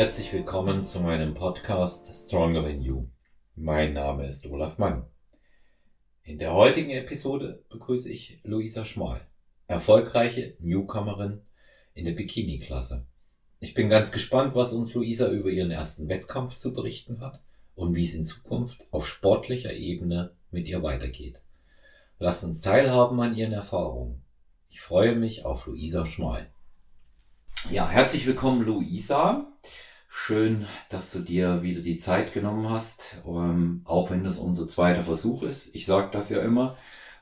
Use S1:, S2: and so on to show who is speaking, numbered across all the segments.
S1: Herzlich willkommen zu meinem Podcast Stronger Than You. Mein Name ist Olaf Mann. In der heutigen Episode begrüße ich Luisa Schmal, erfolgreiche Newcomerin in der Bikini-Klasse. Ich bin ganz gespannt, was uns Luisa über ihren ersten Wettkampf zu berichten hat und wie es in Zukunft auf sportlicher Ebene mit ihr weitergeht. Lasst uns teilhaben an ihren Erfahrungen. Ich freue mich auf Luisa Schmal. Ja, herzlich willkommen, Luisa. Schön, dass du dir wieder die Zeit genommen hast, ähm, auch wenn das unser zweiter Versuch ist. Ich sage das ja immer,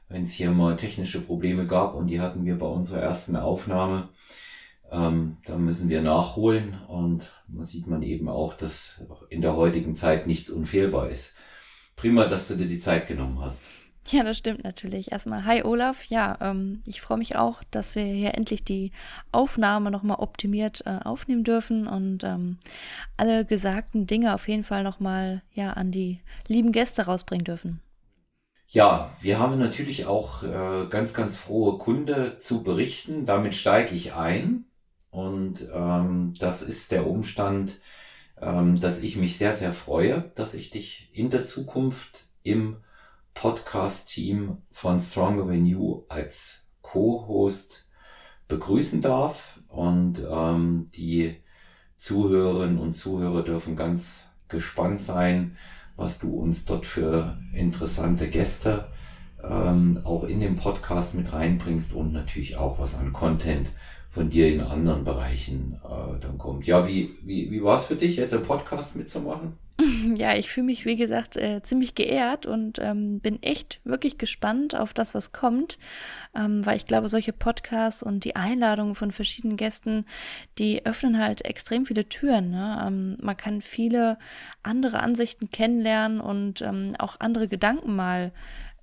S1: wenn es hier mal technische Probleme gab und die hatten wir bei unserer ersten Aufnahme, ähm, da müssen wir nachholen und da sieht man eben auch, dass in der heutigen Zeit nichts unfehlbar ist. Prima, dass du dir die Zeit genommen hast.
S2: Ja, das stimmt natürlich. Erstmal, hi Olaf. Ja, ähm, ich freue mich auch, dass wir hier endlich die Aufnahme nochmal optimiert äh, aufnehmen dürfen und ähm, alle gesagten Dinge auf jeden Fall nochmal ja, an die lieben Gäste rausbringen dürfen.
S1: Ja, wir haben natürlich auch äh, ganz, ganz frohe Kunde zu berichten. Damit steige ich ein. Und ähm, das ist der Umstand, ähm, dass ich mich sehr, sehr freue, dass ich dich in der Zukunft im Podcast-Team von Stronger Than You als Co-Host begrüßen darf. Und ähm, die Zuhörerinnen und Zuhörer dürfen ganz gespannt sein, was du uns dort für interessante Gäste ähm, auch in den Podcast mit reinbringst und natürlich auch was an Content von dir in anderen Bereichen äh, dann kommt. Ja, wie, wie, wie war es für dich, jetzt einen Podcast mitzumachen?
S2: Ja, ich fühle mich, wie gesagt, äh, ziemlich geehrt und ähm, bin echt wirklich gespannt auf das, was kommt, ähm, weil ich glaube, solche Podcasts und die Einladungen von verschiedenen Gästen, die öffnen halt extrem viele Türen. Ne? Ähm, man kann viele andere Ansichten kennenlernen und ähm, auch andere Gedanken mal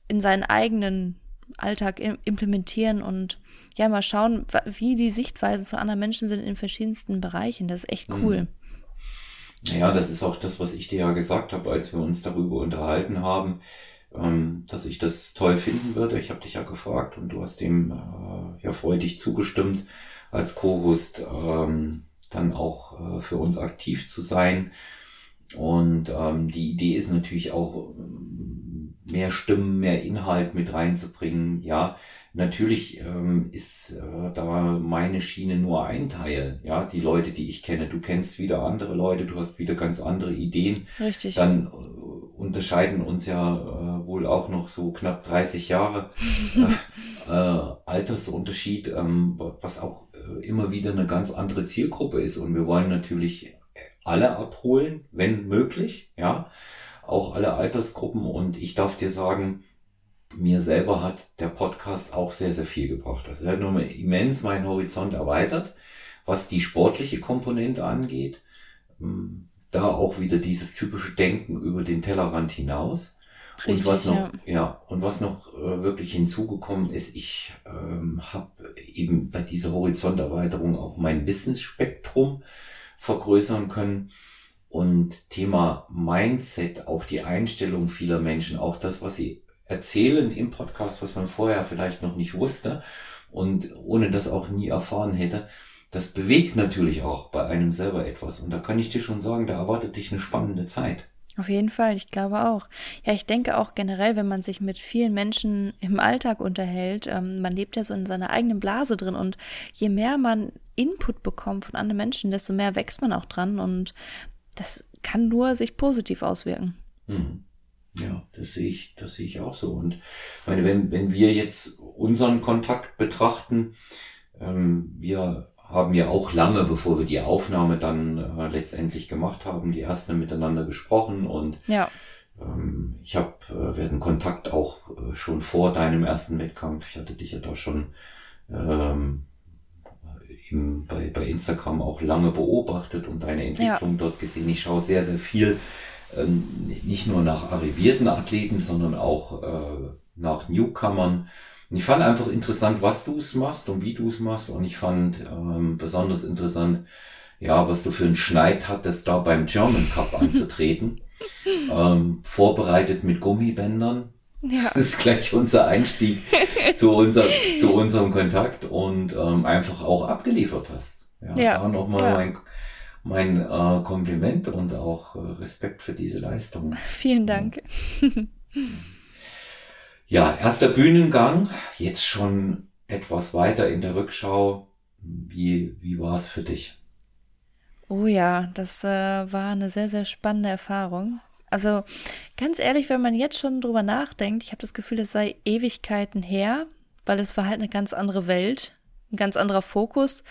S2: in seinen eigenen Alltag implementieren und ja, mal schauen, wie die Sichtweisen von anderen Menschen sind in verschiedensten Bereichen. Das ist echt cool. Mhm.
S1: Ja, das ist auch das, was ich dir ja gesagt habe, als wir uns darüber unterhalten haben, ähm, dass ich das toll finden würde. Ich habe dich ja gefragt und du hast dem äh, ja freudig zugestimmt, als Co-Host ähm, dann auch äh, für uns aktiv zu sein. Und ähm, die Idee ist natürlich auch, mehr Stimmen, mehr Inhalt mit reinzubringen. Ja, natürlich ähm, ist äh, da meine Schiene nur ein Teil. Ja, die Leute, die ich kenne. Du kennst wieder andere Leute, du hast wieder ganz andere Ideen.
S2: Richtig.
S1: Dann äh, unterscheiden uns ja äh, wohl auch noch so knapp 30 Jahre äh, äh, Altersunterschied, ähm, was auch äh, immer wieder eine ganz andere Zielgruppe ist. Und wir wollen natürlich alle abholen, wenn möglich. Ja auch alle Altersgruppen und ich darf dir sagen, mir selber hat der Podcast auch sehr, sehr viel gebracht. Das hat nochmal immens meinen Horizont erweitert, was die sportliche Komponente angeht. Ähm, da auch wieder dieses typische Denken über den Tellerrand hinaus. Richtig, und was noch, ja. ja, und was noch äh, wirklich hinzugekommen ist, ich ähm, habe eben bei dieser Horizonterweiterung auch mein Wissensspektrum vergrößern können. Und Thema Mindset, auch die Einstellung vieler Menschen, auch das, was sie erzählen im Podcast, was man vorher vielleicht noch nicht wusste und ohne das auch nie erfahren hätte, das bewegt natürlich auch bei einem selber etwas. Und da kann ich dir schon sagen, da erwartet dich eine spannende Zeit.
S2: Auf jeden Fall, ich glaube auch. Ja, ich denke auch generell, wenn man sich mit vielen Menschen im Alltag unterhält, ähm, man lebt ja so in seiner eigenen Blase drin und je mehr man Input bekommt von anderen Menschen, desto mehr wächst man auch dran und das kann nur sich positiv auswirken.
S1: Hm. Ja, das sehe ich, das sehe ich auch so. Und meine, wenn, wenn wir jetzt unseren Kontakt betrachten, ähm, wir haben ja auch lange, bevor wir die Aufnahme dann äh, letztendlich gemacht haben, die erste miteinander gesprochen und
S2: ja.
S1: ähm, ich habe, äh, wir hatten Kontakt auch äh, schon vor deinem ersten Wettkampf. Ich hatte dich ja da schon ähm, im, bei, bei Instagram auch lange beobachtet und deine Entwicklung ja. dort gesehen. Ich schaue sehr, sehr viel, ähm, nicht nur nach arrivierten Athleten, sondern auch äh, nach Newcomern. Und ich fand einfach interessant, was du es machst und wie du es machst. Und ich fand ähm, besonders interessant, ja, was du für einen Schneid hattest, da beim German Cup anzutreten. ähm, vorbereitet mit Gummibändern. Ja. Das ist gleich unser Einstieg zu, unser, zu unserem Kontakt und ähm, einfach auch abgeliefert hast. Ja, ja. Da nochmal ja. mein, mein äh, Kompliment und auch äh, Respekt für diese Leistung.
S2: Vielen Dank.
S1: Ja, erster Bühnengang, jetzt schon etwas weiter in der Rückschau. Wie, wie war es für dich?
S2: Oh ja, das äh, war eine sehr, sehr spannende Erfahrung. Also ganz ehrlich, wenn man jetzt schon drüber nachdenkt, ich habe das Gefühl, es sei Ewigkeiten her, weil es war halt eine ganz andere Welt, ein ganz anderer Fokus.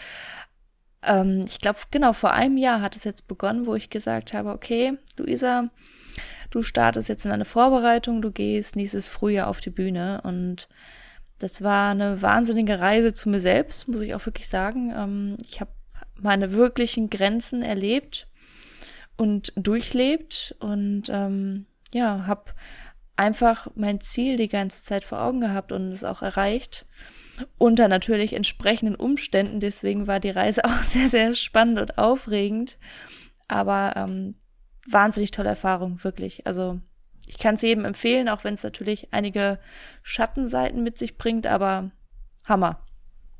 S2: Ähm, ich glaube, genau vor einem Jahr hat es jetzt begonnen, wo ich gesagt habe, okay, Luisa, du startest jetzt in eine Vorbereitung, du gehst nächstes Frühjahr auf die Bühne und das war eine wahnsinnige Reise zu mir selbst, muss ich auch wirklich sagen. Ähm, ich habe meine wirklichen Grenzen erlebt und durchlebt und ähm, ja, habe einfach mein Ziel die ganze Zeit vor Augen gehabt und es auch erreicht. Unter natürlich entsprechenden Umständen. Deswegen war die Reise auch sehr, sehr spannend und aufregend. Aber ähm, wahnsinnig tolle Erfahrung, wirklich. Also ich kann es jedem empfehlen, auch wenn es natürlich einige Schattenseiten mit sich bringt, aber Hammer.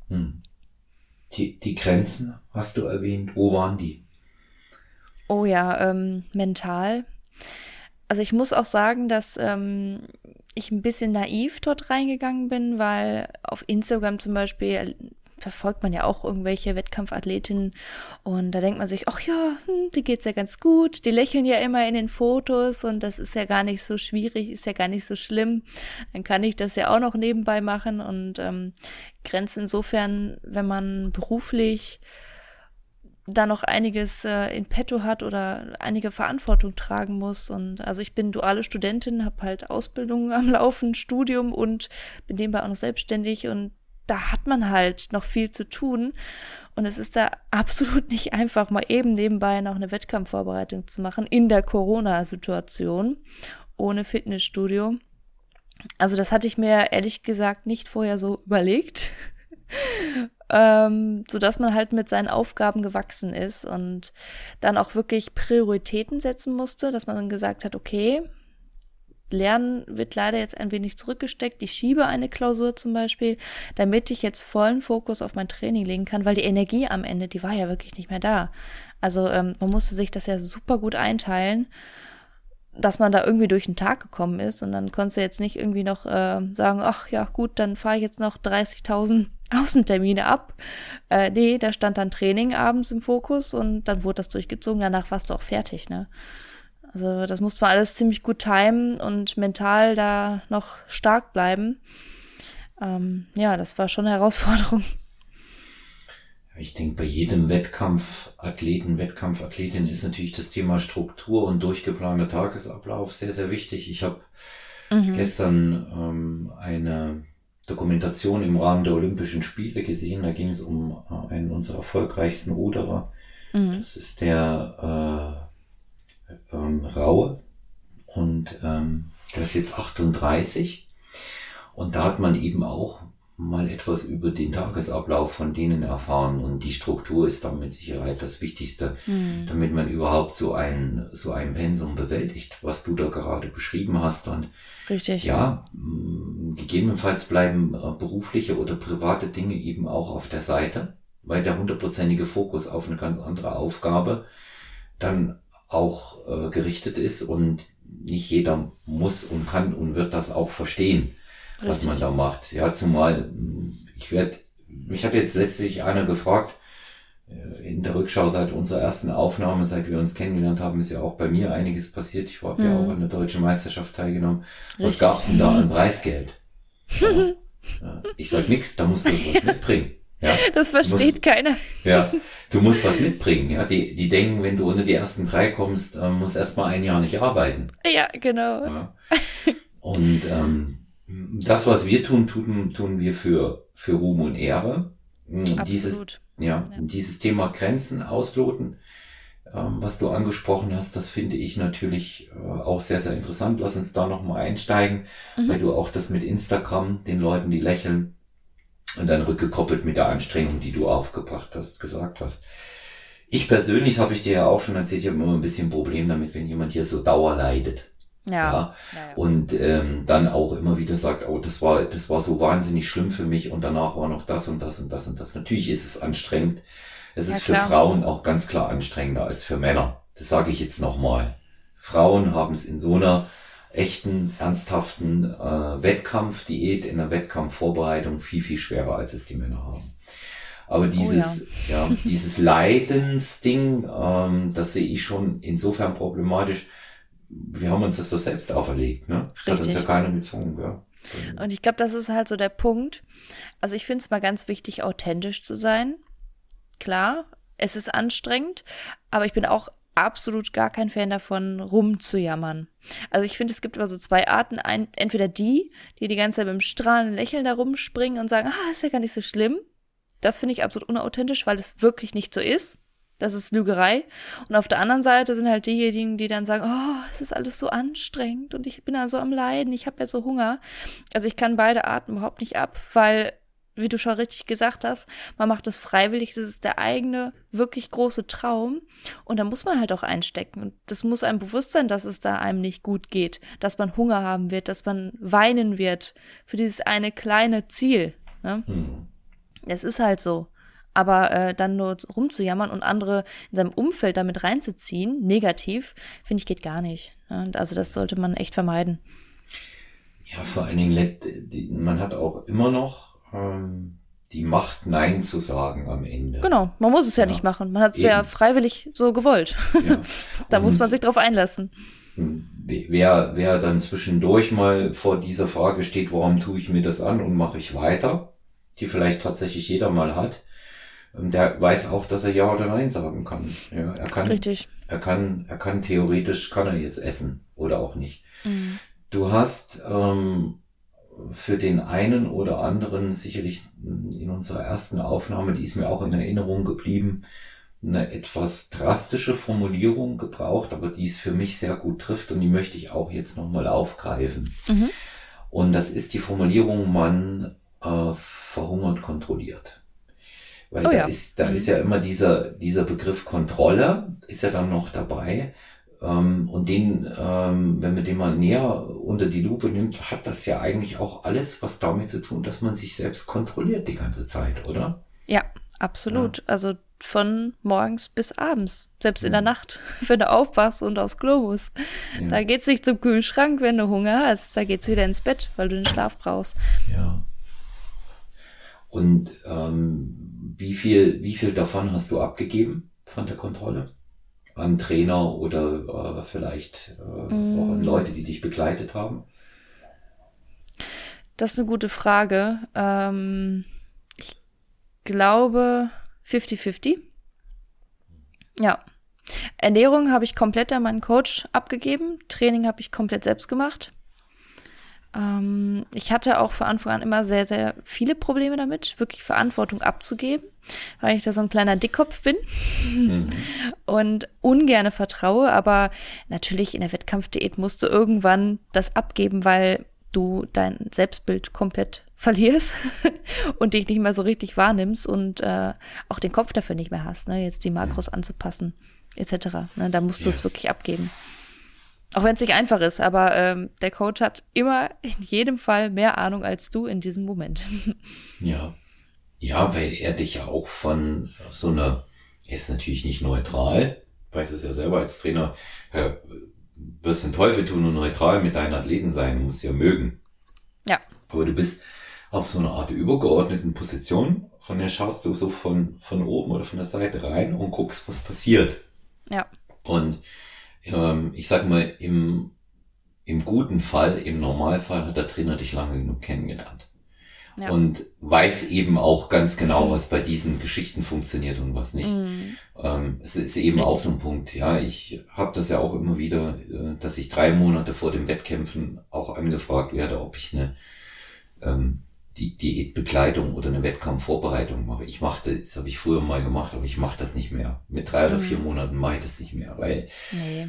S2: Hm.
S1: Die, die Grenzen hast du erwähnt. Wo waren die?
S2: Oh ja, ähm, mental. Also ich muss auch sagen, dass ähm, ich ein bisschen naiv dort reingegangen bin, weil auf Instagram zum Beispiel verfolgt man ja auch irgendwelche Wettkampfathletinnen und da denkt man sich, ach ja, hm, die geht's ja ganz gut, die lächeln ja immer in den Fotos und das ist ja gar nicht so schwierig, ist ja gar nicht so schlimm. Dann kann ich das ja auch noch nebenbei machen und ähm, Grenzen insofern, wenn man beruflich da noch einiges äh, in petto hat oder einige Verantwortung tragen muss. Und also ich bin duale Studentin, habe halt Ausbildung am Laufen, Studium und bin nebenbei auch noch selbstständig und da hat man halt noch viel zu tun. Und es ist da absolut nicht einfach, mal eben nebenbei noch eine Wettkampfvorbereitung zu machen in der Corona-Situation ohne Fitnessstudio. Also das hatte ich mir ehrlich gesagt nicht vorher so überlegt, ähm, so dass man halt mit seinen Aufgaben gewachsen ist und dann auch wirklich Prioritäten setzen musste, dass man dann gesagt hat, okay, Lernen wird leider jetzt ein wenig zurückgesteckt. Ich schiebe eine Klausur zum Beispiel, damit ich jetzt vollen Fokus auf mein Training legen kann, weil die Energie am Ende, die war ja wirklich nicht mehr da. Also ähm, man musste sich das ja super gut einteilen, dass man da irgendwie durch den Tag gekommen ist und dann konntest du jetzt nicht irgendwie noch äh, sagen, ach ja gut, dann fahre ich jetzt noch 30.000 Außentermine ab. Äh, nee, da stand dann Training abends im Fokus und dann wurde das durchgezogen. Danach warst du auch fertig, ne? Also das musste man alles ziemlich gut timen und mental da noch stark bleiben. Ähm, ja, das war schon eine Herausforderung.
S1: Ich denke, bei jedem Wettkampfathleten, Wettkampfathletin ist natürlich das Thema Struktur und durchgeplanter Tagesablauf sehr, sehr wichtig. Ich habe mhm. gestern ähm, eine Dokumentation im Rahmen der Olympischen Spiele gesehen. Da ging es um äh, einen unserer erfolgreichsten Ruderer. Mhm. Das ist der äh, ähm, Raue und ähm, der ist jetzt 38 und da hat man eben auch mal etwas über den Tagesablauf von denen erfahren und die Struktur ist dann mit Sicherheit das Wichtigste, mhm. damit man überhaupt so ein so ein Pensum bewältigt, was du da gerade beschrieben hast und
S2: Richtig.
S1: Ja, gegebenenfalls bleiben äh, berufliche oder private Dinge eben auch auf der Seite, weil der hundertprozentige Fokus auf eine ganz andere Aufgabe dann auch äh, gerichtet ist und nicht jeder muss und kann und wird das auch verstehen, Richtig. was man da macht. Ja, zumal ich werde, mich hat jetzt letztlich einer gefragt, äh, in der Rückschau seit unserer ersten Aufnahme, seit wir uns kennengelernt haben, ist ja auch bei mir einiges passiert. Ich habe mhm. ja auch an der deutschen Meisterschaft teilgenommen. Richtig. Was gab's denn da an Preisgeld? Ja. Ich sag nix, da musst du was mitbringen. Ja,
S2: das versteht
S1: musst,
S2: keiner.
S1: Ja, du musst was mitbringen. Ja, die, die denken, wenn du unter die ersten drei kommst, äh, musst erstmal ein Jahr nicht arbeiten.
S2: Ja, genau. Ja.
S1: Und ähm, das, was wir tun, tun, tun wir für, für Ruhm und Ehre. Hm, Absolut. Dieses, ja, ja. dieses Thema Grenzen ausloten, ähm, was du angesprochen hast, das finde ich natürlich äh, auch sehr, sehr interessant. Lass uns da nochmal einsteigen, mhm. weil du auch das mit Instagram, den Leuten, die lächeln, und dann rückgekoppelt mit der Anstrengung, die du aufgebracht hast, gesagt hast. Ich persönlich habe ich dir ja auch schon erzählt, ich habe immer ein bisschen Problem damit, wenn jemand hier so Dauer leidet. Ja. ja. ja. Und ähm, dann auch immer wieder sagt, oh, das war, das war so wahnsinnig schlimm für mich und danach war noch das und das und das und das. Natürlich ist es anstrengend, Es ist ja, für Frauen auch ganz klar anstrengender als für Männer. Das sage ich jetzt nochmal. Frauen haben es in so einer echten, ernsthaften äh, Wettkampfdiät, in der Wettkampfvorbereitung viel, viel schwerer, als es die Männer haben. Aber dieses, oh ja. ja. dieses Leidensding, ähm, das sehe ich schon insofern problematisch. Wir haben uns das doch selbst auferlegt, ne? Das hat uns ja keiner gezwungen, ja.
S2: Und ich glaube, das ist halt so der Punkt. Also ich finde es mal ganz wichtig, authentisch zu sein. Klar, es ist anstrengend, aber ich bin auch absolut gar kein Fan davon, rumzujammern. Also ich finde, es gibt immer so zwei Arten. Ein, entweder die, die die ganze Zeit mit einem strahlenden Lächeln da rumspringen und sagen, ah, ist ja gar nicht so schlimm. Das finde ich absolut unauthentisch, weil es wirklich nicht so ist. Das ist Lügerei. Und auf der anderen Seite sind halt diejenigen, die dann sagen, oh, es ist alles so anstrengend und ich bin da so am Leiden, ich habe ja so Hunger. Also ich kann beide Arten überhaupt nicht ab, weil wie du schon richtig gesagt hast, man macht es freiwillig, das ist der eigene, wirklich große Traum. Und da muss man halt auch einstecken. Und das muss einem bewusst sein, dass es da einem nicht gut geht, dass man Hunger haben wird, dass man weinen wird für dieses eine kleine Ziel. Ne? Hm. Es ist halt so. Aber äh, dann nur rumzujammern und andere in seinem Umfeld damit reinzuziehen, negativ, finde ich, geht gar nicht. Ne? Also das sollte man echt vermeiden.
S1: Ja, vor allen Dingen, man hat auch immer noch ähm, die Macht, Nein zu sagen am Ende.
S2: Genau, man muss es ja, ja nicht machen. Man hat es ja freiwillig so gewollt. Ja. da muss man sich drauf einlassen.
S1: Wer, wer dann zwischendurch mal vor dieser Frage steht, warum tue ich mir das an und mache ich weiter, die vielleicht tatsächlich jeder mal hat, der weiß auch, dass er Ja oder Nein sagen kann. Ja, er kann, Richtig. Er kann, er kann theoretisch, kann er jetzt essen oder auch nicht. Mhm. Du hast ähm, für den einen oder anderen sicherlich in unserer ersten Aufnahme, die ist mir auch in Erinnerung geblieben, eine etwas drastische Formulierung gebraucht, aber die es für mich sehr gut trifft und die möchte ich auch jetzt nochmal aufgreifen. Mhm. Und das ist die Formulierung, man äh, verhungert kontrolliert. Weil oh da, ja. ist, da mhm. ist ja immer dieser, dieser Begriff Kontrolle, ist ja dann noch dabei. Ähm, und den, ähm, wenn man den mal näher unter die Lupe nimmt, hat das ja eigentlich auch alles was damit zu tun, dass man sich selbst kontrolliert die ganze Zeit, oder?
S2: Ja, absolut. Ja. Also von morgens bis abends, selbst ja. in der Nacht, wenn du aufwachst und aufs Klo musst. Ja. Da geht's nicht zum Kühlschrank, wenn du Hunger hast. Da geht's wieder ins Bett, weil du den Schlaf brauchst.
S1: Ja. Und ähm, wie viel, wie viel davon hast du abgegeben von der Kontrolle? an Trainer oder äh, vielleicht äh, mm. auch an Leute, die dich begleitet haben?
S2: Das ist eine gute Frage. Ähm, ich glaube 50-50. Ja. Ernährung habe ich komplett an meinen Coach abgegeben. Training habe ich komplett selbst gemacht. Ähm, ich hatte auch von Anfang an immer sehr, sehr viele Probleme damit, wirklich Verantwortung abzugeben, weil ich da so ein kleiner Dickkopf bin mhm. und ungerne vertraue. Aber natürlich in der Wettkampfdiät musst du irgendwann das abgeben, weil du dein Selbstbild komplett verlierst und dich nicht mehr so richtig wahrnimmst und äh, auch den Kopf dafür nicht mehr hast, ne, jetzt die Makros anzupassen, etc. Ne, da musst du es wirklich abgeben. Auch wenn es nicht einfach ist, aber ähm, der Coach hat immer in jedem Fall mehr Ahnung als du in diesem Moment.
S1: Ja. Ja, weil er dich ja auch von so einer, er ist natürlich nicht neutral, weiß es ja selber als Trainer, ja, wirst den Teufel tun und neutral mit deinen Athleten sein, musst ja mögen.
S2: Ja.
S1: Aber du bist auf so einer Art übergeordneten Position, von der schaust du so von, von oben oder von der Seite rein und guckst, was passiert.
S2: Ja.
S1: Und ähm, ich sag mal, im, im guten Fall, im Normalfall hat der Trainer dich lange genug kennengelernt. Ja. Und weiß eben auch ganz genau, was bei diesen Geschichten funktioniert und was nicht. Mhm. Ähm, es ist eben Richtig. auch so ein Punkt. Ja, ich habe das ja auch immer wieder, äh, dass ich drei Monate vor dem Wettkämpfen auch angefragt werde, ob ich eine ähm, die Diätbegleitung oder eine Wettkampfvorbereitung mache. Ich mache das, habe ich früher mal gemacht, aber ich mache das nicht mehr. Mit drei oder vier mhm. Monaten mache ich das nicht mehr, weil nee.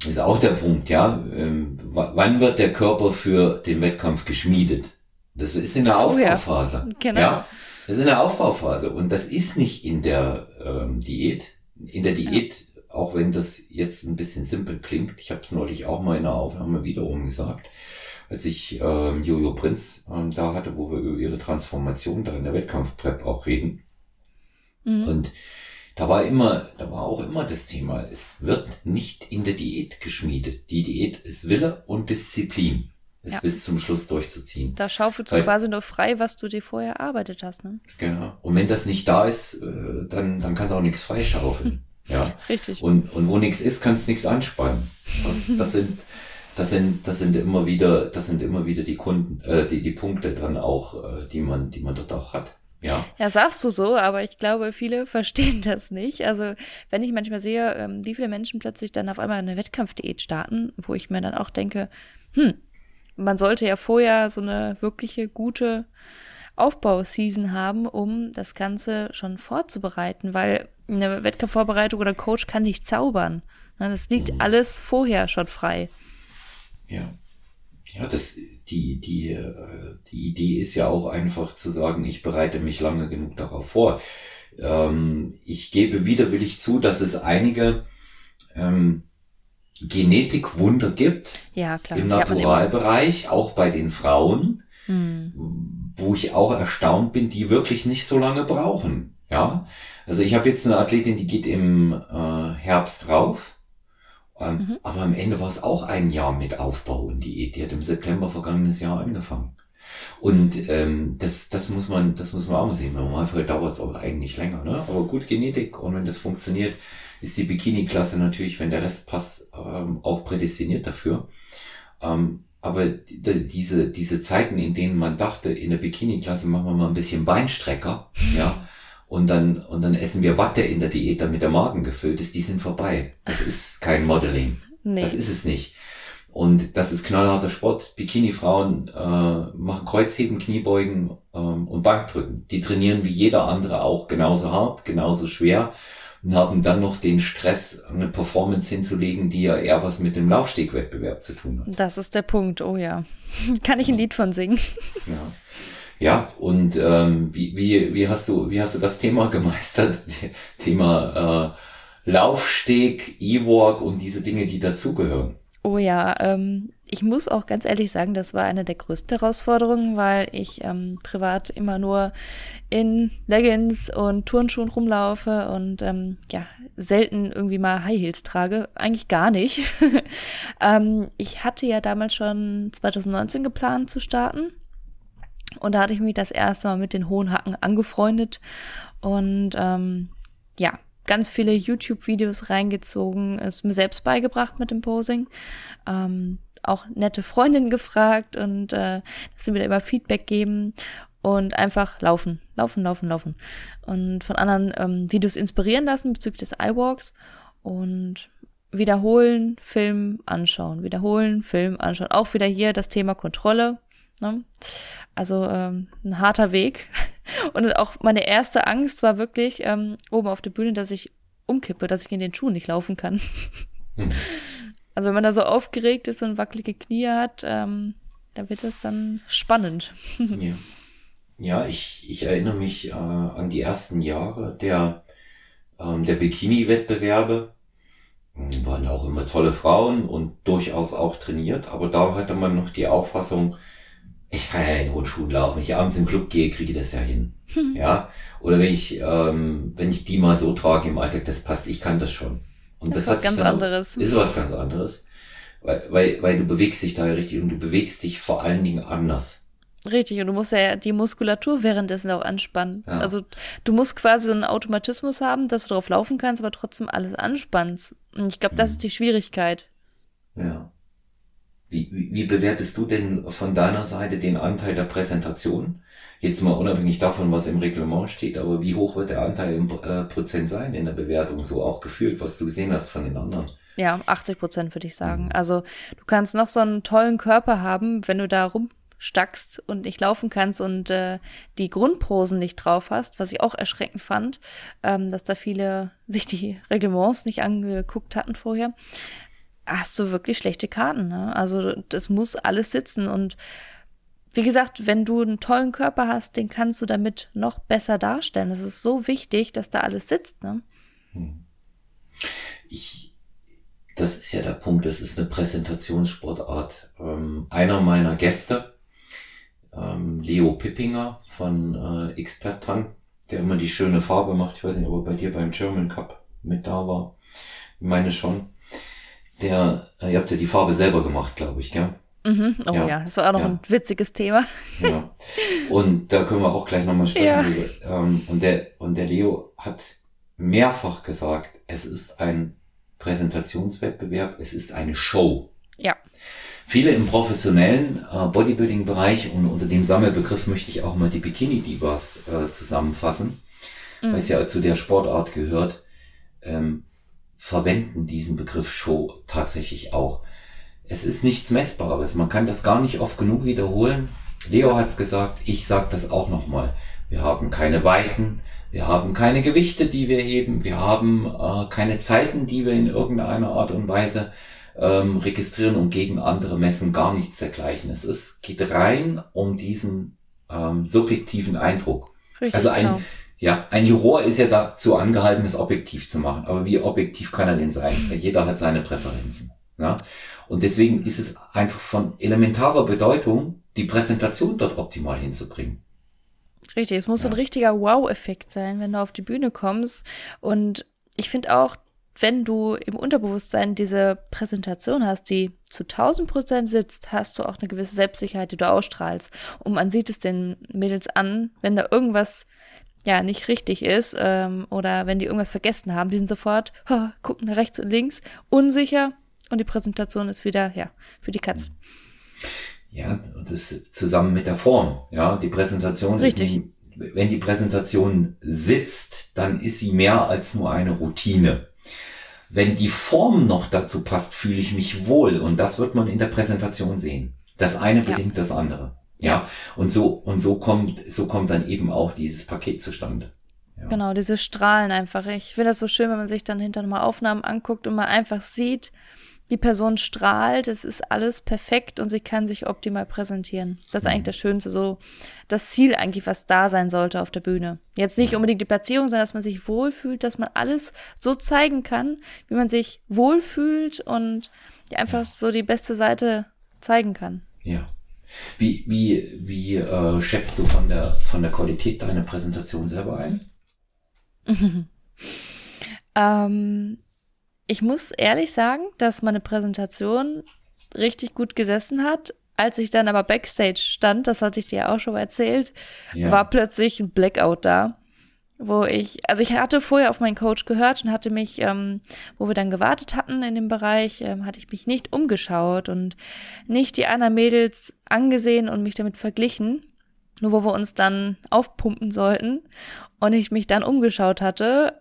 S1: das ist auch der Punkt, ja. Ähm, wann wird der Körper für den Wettkampf geschmiedet? Das ist in der Aufbauphase. Oh, ja. Genau. Ja, das ist in der Aufbauphase und das ist nicht in der ähm, Diät. In der Diät, ja. auch wenn das jetzt ein bisschen simpel klingt, ich habe es neulich auch mal in der Aufnahme wiederum gesagt als ich ähm, Jojo Prinz ähm, da hatte, wo wir über ihre Transformation da in der Wettkampfprep auch reden. Mhm. Und da war immer, da war auch immer das Thema, es wird nicht in der Diät geschmiedet. Die Diät ist Wille und Disziplin, es ja. bis zum Schluss durchzuziehen.
S2: Da schaufelst du quasi nur frei, was du dir vorher erarbeitet hast, ne?
S1: Genau. Und wenn das nicht da ist, äh, dann, dann kannst du auch nichts freischaufeln. ja.
S2: Richtig.
S1: Und, und wo nichts ist, kannst du nichts anspannen. Das, das sind, das sind, das sind immer wieder, das sind immer wieder die Kunden, äh, die, die Punkte dann auch, äh, die man, die man dort auch hat. Ja.
S2: Ja, sagst du so, aber ich glaube, viele verstehen das nicht. Also, wenn ich manchmal sehe, ähm, wie viele Menschen plötzlich dann auf einmal eine Wettkampfdiät starten, wo ich mir dann auch denke, hm, man sollte ja vorher so eine wirkliche gute Aufbauseason haben, um das Ganze schon vorzubereiten, weil eine Wettkampfvorbereitung oder Coach kann nicht zaubern. Ne, das liegt mhm. alles vorher schon frei.
S1: Ja. Ja, das, die, die, äh, die Idee ist ja auch einfach zu sagen, ich bereite mich lange genug darauf vor. Ähm, ich gebe widerwillig zu, dass es einige ähm, Genetikwunder gibt
S2: ja, klar.
S1: im Naturalbereich, auch bei den Frauen, hm. wo ich auch erstaunt bin, die wirklich nicht so lange brauchen. Ja, also ich habe jetzt eine Athletin, die geht im äh, Herbst rauf ähm, mhm. Aber am Ende war es auch ein Jahr mit Aufbau und Diät. Die hat im September vergangenes Jahr angefangen. Und ähm, das, das muss man, das muss man auch mal sehen. Normalfall dauert es aber eigentlich länger. Ne? Aber gut Genetik und wenn das funktioniert, ist die Bikini-Klasse natürlich, wenn der Rest passt, ähm, auch prädestiniert dafür. Ähm, aber die, diese, diese Zeiten, in denen man dachte, in der Bikini-Klasse machen wir mal ein bisschen Beinstrecker, ja, und dann, und dann essen wir Watte in der Diät, damit der Magen gefüllt ist, die sind vorbei. Das ist kein Modeling. Nee. Das ist es nicht. Und das ist knallharter Sport. Bikini-Frauen äh, machen Kreuzheben, Kniebeugen ähm, und Bankdrücken. Die trainieren wie jeder andere auch genauso hart, genauso schwer und haben dann noch den Stress, eine Performance hinzulegen, die ja eher was mit dem Laufstegwettbewerb zu tun hat.
S2: Das ist der Punkt, oh ja. Kann ich ein Lied von singen.
S1: Ja. Ja, und ähm, wie, wie, wie, hast du, wie hast du das Thema gemeistert? Thema äh, Laufsteg, E-Walk und diese Dinge, die dazugehören.
S2: Oh ja, ähm, ich muss auch ganz ehrlich sagen, das war eine der größten Herausforderungen, weil ich ähm, privat immer nur in Leggings und Turnschuhen rumlaufe und ähm, ja, selten irgendwie mal High Heels trage. Eigentlich gar nicht. ähm, ich hatte ja damals schon 2019 geplant zu starten und da hatte ich mich das erste Mal mit den hohen Hacken angefreundet und ähm, ja, ganz viele YouTube-Videos reingezogen, es mir selbst beigebracht mit dem Posing. Ähm, auch nette Freundinnen gefragt und äh, dass sie mir da immer Feedback geben und einfach laufen, laufen, laufen, laufen. Und von anderen ähm, Videos inspirieren lassen bezüglich des iWalks und wiederholen, Film anschauen, wiederholen, Film anschauen. Auch wieder hier das Thema Kontrolle. Ne? Also ähm, ein harter Weg. Und auch meine erste Angst war wirklich ähm, oben auf der Bühne, dass ich umkippe, dass ich in den Schuhen nicht laufen kann. Hm. Also wenn man da so aufgeregt ist und wackelige Knie hat, ähm, da wird es dann spannend.
S1: ja. ja, ich, ich erinnere mich äh, an die ersten Jahre der, ähm, der Bikini-Wettbewerbe. Waren auch immer tolle Frauen und durchaus auch trainiert, aber da hatte man noch die Auffassung, ich kann ja in hohen Schuhen laufen. Wenn ich abends im Club gehe, kriege ich das ja hin. Hm. Ja. Oder wenn ich, ähm, wenn ich die mal so trage im Alltag, das passt, ich kann das schon.
S2: Und das, das ist was ganz anderes.
S1: Ist was ganz anderes. Weil, weil, weil du bewegst dich da richtig und du bewegst dich vor allen Dingen anders.
S2: Richtig, und du musst ja die Muskulatur währenddessen auch anspannen. Ja. Also du musst quasi einen Automatismus haben, dass du drauf laufen kannst, aber trotzdem alles anspannst. Und ich glaube, das mhm. ist die Schwierigkeit.
S1: Ja. Wie, wie, wie bewertest du denn von deiner Seite den Anteil der Präsentation? Jetzt mal unabhängig davon, was im Reglement steht, aber wie hoch wird der Anteil im äh, Prozent sein in der Bewertung, so auch gefühlt, was du gesehen hast von den anderen?
S2: Ja, 80 Prozent würde ich sagen. Mhm. Also du kannst noch so einen tollen Körper haben, wenn du da rumstackst und nicht laufen kannst und äh, die Grundposen nicht drauf hast, was ich auch erschreckend fand, ähm, dass da viele sich die Reglements nicht angeguckt hatten vorher hast du wirklich schlechte Karten. Ne? Also das muss alles sitzen. Und wie gesagt, wenn du einen tollen Körper hast, den kannst du damit noch besser darstellen. Das ist so wichtig, dass da alles sitzt. Ne? Hm.
S1: Ich, das ist ja der Punkt, das ist eine Präsentationssportart. Ähm, einer meiner Gäste, ähm, Leo Pippinger von äh, Expertan, der immer die schöne Farbe macht. Ich weiß nicht, ob er bei dir beim German Cup mit da war. Ich meine schon. Der, äh, ihr habt ja die Farbe selber gemacht, glaube ich, gell?
S2: Mhm. Oh ja. ja. das war auch noch ja. ein witziges Thema.
S1: Ja. Und da können wir auch gleich nochmal sprechen. Ja. Ähm, und, der, und der Leo hat mehrfach gesagt, es ist ein Präsentationswettbewerb, es ist eine Show.
S2: Ja.
S1: Viele im professionellen äh, Bodybuilding-Bereich und unter dem Sammelbegriff möchte ich auch mal die Bikini-Divas äh, zusammenfassen, mhm. weil es ja zu der Sportart gehört, ähm, verwenden diesen Begriff Show tatsächlich auch. Es ist nichts Messbares, man kann das gar nicht oft genug wiederholen. Leo hat's gesagt, ich sag das auch nochmal. Wir haben keine Weiten, wir haben keine Gewichte, die wir heben, wir haben äh, keine Zeiten, die wir in irgendeiner Art und Weise ähm, registrieren und gegen andere messen, gar nichts dergleichen. Es ist, geht rein um diesen ähm, subjektiven Eindruck. Richtig, also ein, genau. Ja, ein Juror ist ja dazu angehalten, es objektiv zu machen. Aber wie objektiv kann er denn sein? Jeder hat seine Präferenzen. Ja? Und deswegen ist es einfach von elementarer Bedeutung, die Präsentation dort optimal hinzubringen.
S2: Richtig, es muss ja. ein richtiger Wow-Effekt sein, wenn du auf die Bühne kommst. Und ich finde auch, wenn du im Unterbewusstsein diese Präsentation hast, die zu 1000 Prozent sitzt, hast du auch eine gewisse Selbstsicherheit, die du ausstrahlst. Und man sieht es den Mädels an, wenn da irgendwas ja nicht richtig ist ähm, oder wenn die irgendwas vergessen haben, die sind sofort, oh, gucken nach rechts und links, unsicher und die Präsentation ist wieder ja für die Katz.
S1: Ja, und das zusammen mit der Form. Ja, die Präsentation
S2: Richtig.
S1: ist, wenn die Präsentation sitzt, dann ist sie mehr als nur eine Routine. Wenn die Form noch dazu passt, fühle ich mich wohl und das wird man in der Präsentation sehen. Das eine bedingt ja. das andere. Ja. Und so, und so kommt, so kommt dann eben auch dieses Paket zustande.
S2: Ja. Genau, diese Strahlen einfach. Ich finde das so schön, wenn man sich dann hinter nochmal Aufnahmen anguckt und man einfach sieht, die Person strahlt, es ist alles perfekt und sie kann sich optimal präsentieren. Das ist eigentlich mhm. das Schönste, so das Ziel eigentlich, was da sein sollte auf der Bühne. Jetzt nicht unbedingt die Platzierung, sondern dass man sich wohlfühlt, dass man alles so zeigen kann, wie man sich wohlfühlt und ja, einfach so die beste Seite zeigen kann.
S1: Ja. Wie, wie, wie äh, schätzt du von der, von der Qualität deiner Präsentation selber ein?
S2: ähm, ich muss ehrlich sagen, dass meine Präsentation richtig gut gesessen hat. Als ich dann aber backstage stand, das hatte ich dir auch schon mal erzählt, ja. war plötzlich ein Blackout da, wo ich, also ich hatte vorher auf meinen Coach gehört und hatte mich, ähm, wo wir dann gewartet hatten in dem Bereich, ähm, hatte ich mich nicht umgeschaut und nicht die anderen Mädels angesehen und mich damit verglichen, nur wo wir uns dann aufpumpen sollten und ich mich dann umgeschaut hatte,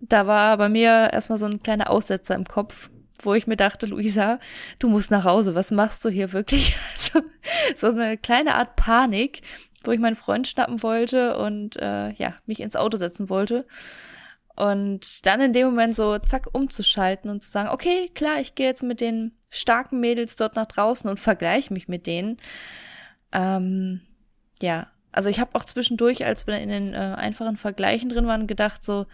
S2: da war bei mir erstmal so ein kleiner Aussetzer im Kopf, wo ich mir dachte, Luisa, du musst nach Hause, was machst du hier wirklich? Also, so eine kleine Art Panik, wo ich meinen Freund schnappen wollte und äh, ja, mich ins Auto setzen wollte. Und dann in dem Moment so zack umzuschalten und zu sagen, okay, klar, ich gehe jetzt mit den starken Mädels dort nach draußen und vergleiche mich mit denen. Ähm, ja, also ich habe auch zwischendurch, als wir in den äh, einfachen Vergleichen drin waren, gedacht so,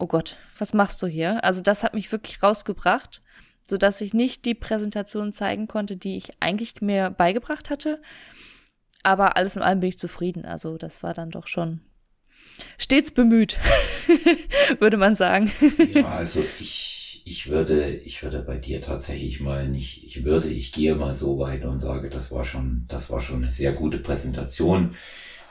S2: oh Gott, was machst du hier? Also das hat mich wirklich rausgebracht, so dass ich nicht die Präsentation zeigen konnte, die ich eigentlich mir beigebracht hatte. Aber alles in allem bin ich zufrieden. Also das war dann doch schon stets bemüht, würde man sagen.
S1: ja, also ich, ich würde, ich würde bei dir tatsächlich mal nicht, ich würde, ich gehe mal so weit und sage, das war schon, das war schon eine sehr gute Präsentation.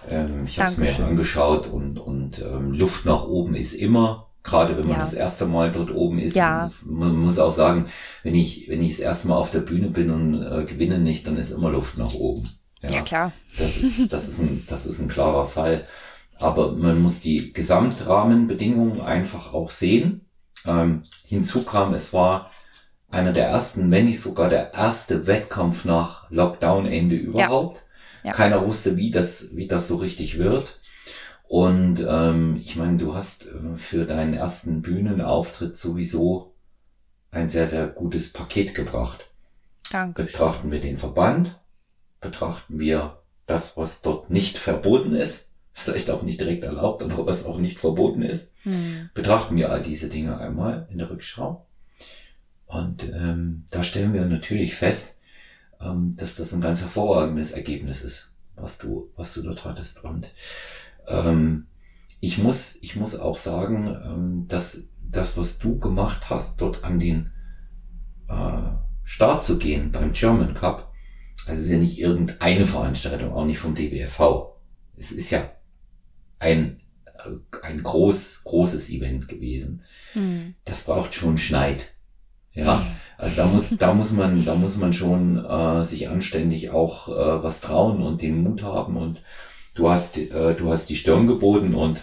S1: Ähm, ich habe es mir angeschaut und, und ähm, Luft nach oben ist immer. Gerade wenn man ja. das erste Mal dort oben ist.
S2: Ja.
S1: Man muss auch sagen, wenn ich, wenn ich das erste Mal auf der Bühne bin und äh, gewinne nicht, dann ist immer Luft nach oben.
S2: Ja, ja klar.
S1: Das ist, das ist ein, das ist ein klarer Fall. Aber man muss die Gesamtrahmenbedingungen einfach auch sehen. Ähm, hinzu kam, es war einer der ersten, wenn nicht sogar der erste Wettkampf nach Lockdown-Ende überhaupt. Ja. Ja. Keiner wusste, wie das, wie das so richtig wird. Und ähm, ich meine, du hast äh, für deinen ersten Bühnenauftritt sowieso ein sehr, sehr gutes Paket gebracht.
S2: Danke.
S1: Betrachten wir den Verband, betrachten wir das, was dort nicht verboten ist, vielleicht auch nicht direkt erlaubt, aber was auch nicht verboten ist, hm. betrachten wir all diese Dinge einmal in der Rückschau. Und ähm, da stellen wir natürlich fest, ähm, dass das ein ganz hervorragendes Ergebnis ist, was du, was du dort hattest. Und ähm, ich muss, ich muss auch sagen, ähm, dass das, was du gemacht hast, dort an den äh, Start zu gehen beim German Cup, also ist ja nicht irgendeine Veranstaltung, auch nicht vom DBFV. Es ist ja ein, äh, ein groß, großes Event gewesen. Mhm. Das braucht schon Schneid. Ja, also da muss, da muss man, da muss man schon äh, sich anständig auch äh, was trauen und den Mut haben und du hast, äh, du hast die Stirn geboten und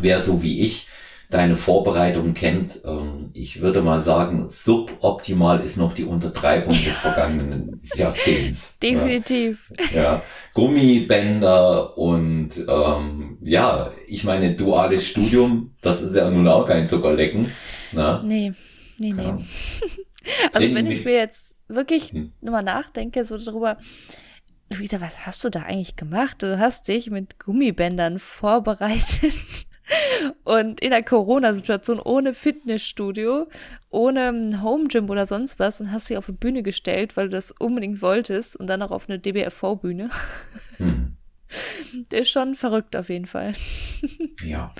S1: wer so wie ich deine Vorbereitung kennt, ähm, ich würde mal sagen, suboptimal ist noch die Untertreibung des vergangenen Jahrzehnts.
S2: Definitiv.
S1: Ja. ja. Gummibänder und ähm, ja, ich meine, duales Studium, das ist ja nun auch kein Zuckerlecken.
S2: Ne? Nee, nee, nee. Genau. also wenn ich mir jetzt wirklich hm. nochmal nachdenke, so darüber, Luisa, was hast du da eigentlich gemacht? Du hast dich mit Gummibändern vorbereitet und in der Corona-Situation ohne Fitnessstudio, ohne Home Gym oder sonst was und hast dich auf eine Bühne gestellt, weil du das unbedingt wolltest und dann auch auf eine DBFV-Bühne. Hm. Der ist schon verrückt auf jeden Fall.
S1: ja.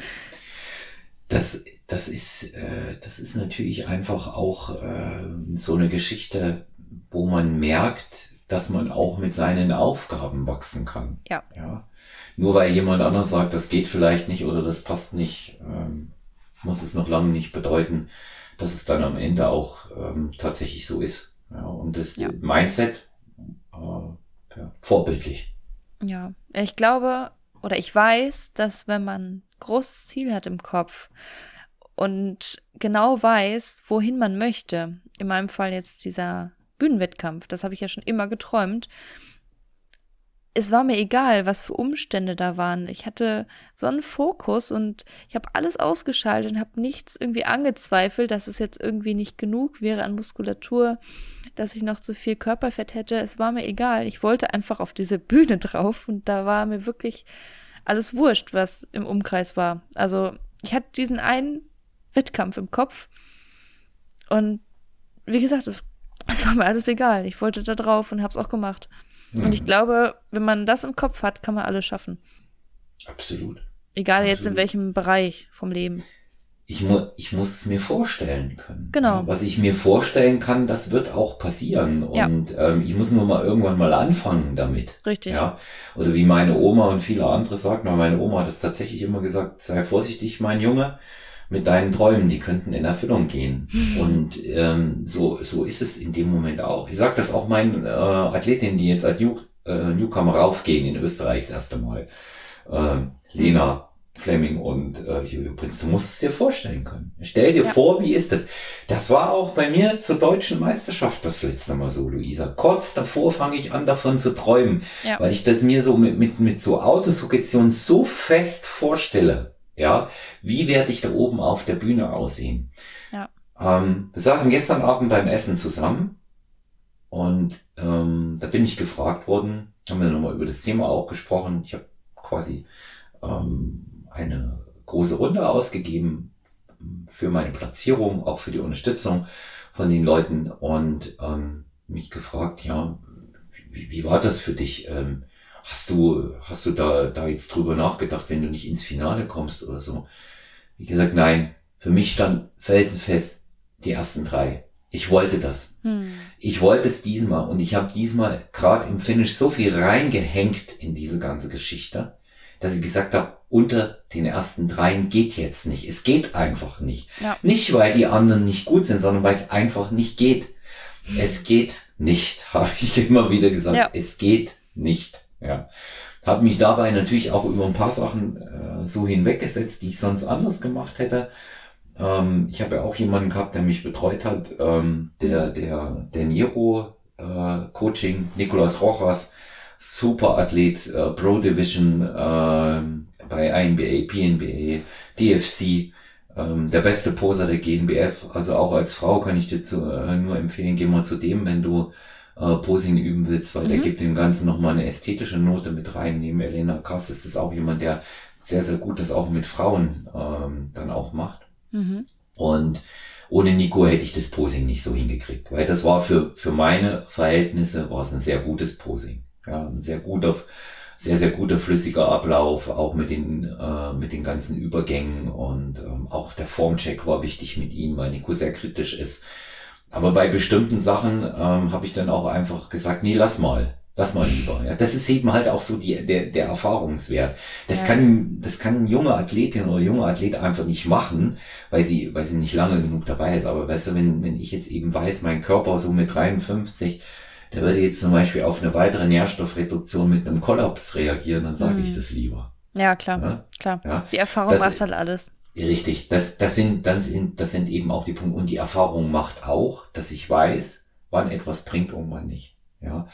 S1: Das, das ist, äh, das ist natürlich einfach auch äh, so eine Geschichte, wo man merkt, dass man auch mit seinen Aufgaben wachsen kann.
S2: Ja.
S1: ja nur weil jemand anders sagt, das geht vielleicht nicht oder das passt nicht, ähm, muss es noch lange nicht bedeuten, dass es dann am Ende auch ähm, tatsächlich so ist. Ja, und das ja. Mindset äh, ja, vorbildlich.
S2: Ja, ich glaube oder ich weiß, dass wenn man großes Ziel hat im Kopf und genau weiß, wohin man möchte, in meinem Fall jetzt dieser Bühnenwettkampf, das habe ich ja schon immer geträumt, es war mir egal, was für Umstände da waren. Ich hatte so einen Fokus und ich habe alles ausgeschaltet und habe nichts irgendwie angezweifelt, dass es jetzt irgendwie nicht genug wäre an Muskulatur, dass ich noch zu viel Körperfett hätte. Es war mir egal. Ich wollte einfach auf diese Bühne drauf und da war mir wirklich alles wurscht, was im Umkreis war. Also ich hatte diesen einen Wettkampf im Kopf und wie gesagt, es, es war mir alles egal. Ich wollte da drauf und habe es auch gemacht. Mhm. Und ich glaube, wenn man das im Kopf hat, kann man alles schaffen.
S1: Absolut.
S2: Egal
S1: Absolut.
S2: jetzt in welchem Bereich vom Leben.
S1: Ich, mu ich muss es mir vorstellen können.
S2: Genau.
S1: Was ich mir vorstellen kann, das wird auch passieren. Und ja. ähm, ich muss nur mal irgendwann mal anfangen damit.
S2: Richtig.
S1: Ja. Oder wie meine Oma und viele andere sagen, meine Oma hat es tatsächlich immer gesagt, sei vorsichtig, mein Junge mit deinen Träumen, die könnten in Erfüllung gehen. Mhm. Und ähm, so, so ist es in dem Moment auch. Ich sage das auch meinen äh, Athletinnen, die jetzt als New, äh, Newcomer raufgehen in Österreich das erste Mal. Äh, Lena Fleming und äh, Julio Prinz, du musst es dir vorstellen können. Stell dir ja. vor, wie ist das? Das war auch bei mir zur deutschen Meisterschaft das letzte Mal so, Luisa. Kurz davor fange ich an, davon zu träumen, ja. weil ich das mir so mit, mit, mit so Autosuggestion so fest vorstelle. Ja, wie werde ich da oben auf der Bühne aussehen?
S2: Ja.
S1: Ähm, wir saßen gestern Abend beim Essen zusammen und ähm, da bin ich gefragt worden, haben wir nochmal über das Thema auch gesprochen. Ich habe quasi ähm, eine große Runde ausgegeben für meine Platzierung, auch für die Unterstützung von den Leuten und ähm, mich gefragt, ja, wie, wie war das für dich? Ähm, Hast du, hast du da, da jetzt drüber nachgedacht, wenn du nicht ins Finale kommst oder so? Wie gesagt, nein. Für mich stand felsenfest die ersten drei. Ich wollte das. Hm. Ich wollte es diesmal und ich habe diesmal gerade im Finish so viel reingehängt in diese ganze Geschichte, dass ich gesagt habe, unter den ersten dreien geht jetzt nicht. Es geht einfach nicht. Ja. Nicht, weil die anderen nicht gut sind, sondern weil es einfach nicht geht. Es geht nicht, habe ich immer wieder gesagt. Ja. Es geht nicht. Ja. Habe mich dabei natürlich auch über ein paar Sachen äh, so hinweggesetzt, die ich sonst anders gemacht hätte. Ähm, ich habe ja auch jemanden gehabt, der mich betreut hat, ähm, der, der, der Niro äh, Coaching, Nicolas Rojas, super Athlet, äh, Pro Division äh, bei INBA, PNBA, DFC, ähm, der beste Poser der GNBF. Also auch als Frau kann ich dir zu, äh, nur empfehlen, geh mal zu dem, wenn du äh, Posing üben willst, weil mhm. der gibt dem Ganzen nochmal eine ästhetische Note mit rein. Neben Elena Krass ist es auch jemand, der sehr, sehr gut das auch mit Frauen ähm, dann auch macht. Mhm. Und ohne Nico hätte ich das Posing nicht so hingekriegt, weil das war für, für meine Verhältnisse war es ein sehr gutes Posing. Ja, ein sehr guter sehr, sehr guter flüssiger Ablauf, auch mit den, äh, mit den ganzen Übergängen und ähm, auch der Formcheck war wichtig mit ihm, weil Nico sehr kritisch ist. Aber bei bestimmten Sachen ähm, habe ich dann auch einfach gesagt, nee, lass mal. Lass mal lieber. Ja, das ist eben halt auch so die, der, der Erfahrungswert. Das ja. kann, das kann ein junger Athletin oder junger Athlet einfach nicht machen, weil sie, weil sie nicht lange genug dabei ist. Aber weißt du, wenn, wenn ich jetzt eben weiß, mein Körper so mit 53, der würde jetzt zum Beispiel auf eine weitere Nährstoffreduktion mit einem Kollaps reagieren, dann sage mhm. ich das lieber.
S2: Ja, klar, ja? klar. Ja? Die Erfahrung das, macht halt alles.
S1: Richtig, das, das sind, das sind, das sind eben auch die Punkte. Und die Erfahrung macht auch, dass ich weiß, wann etwas bringt und wann nicht. Ja,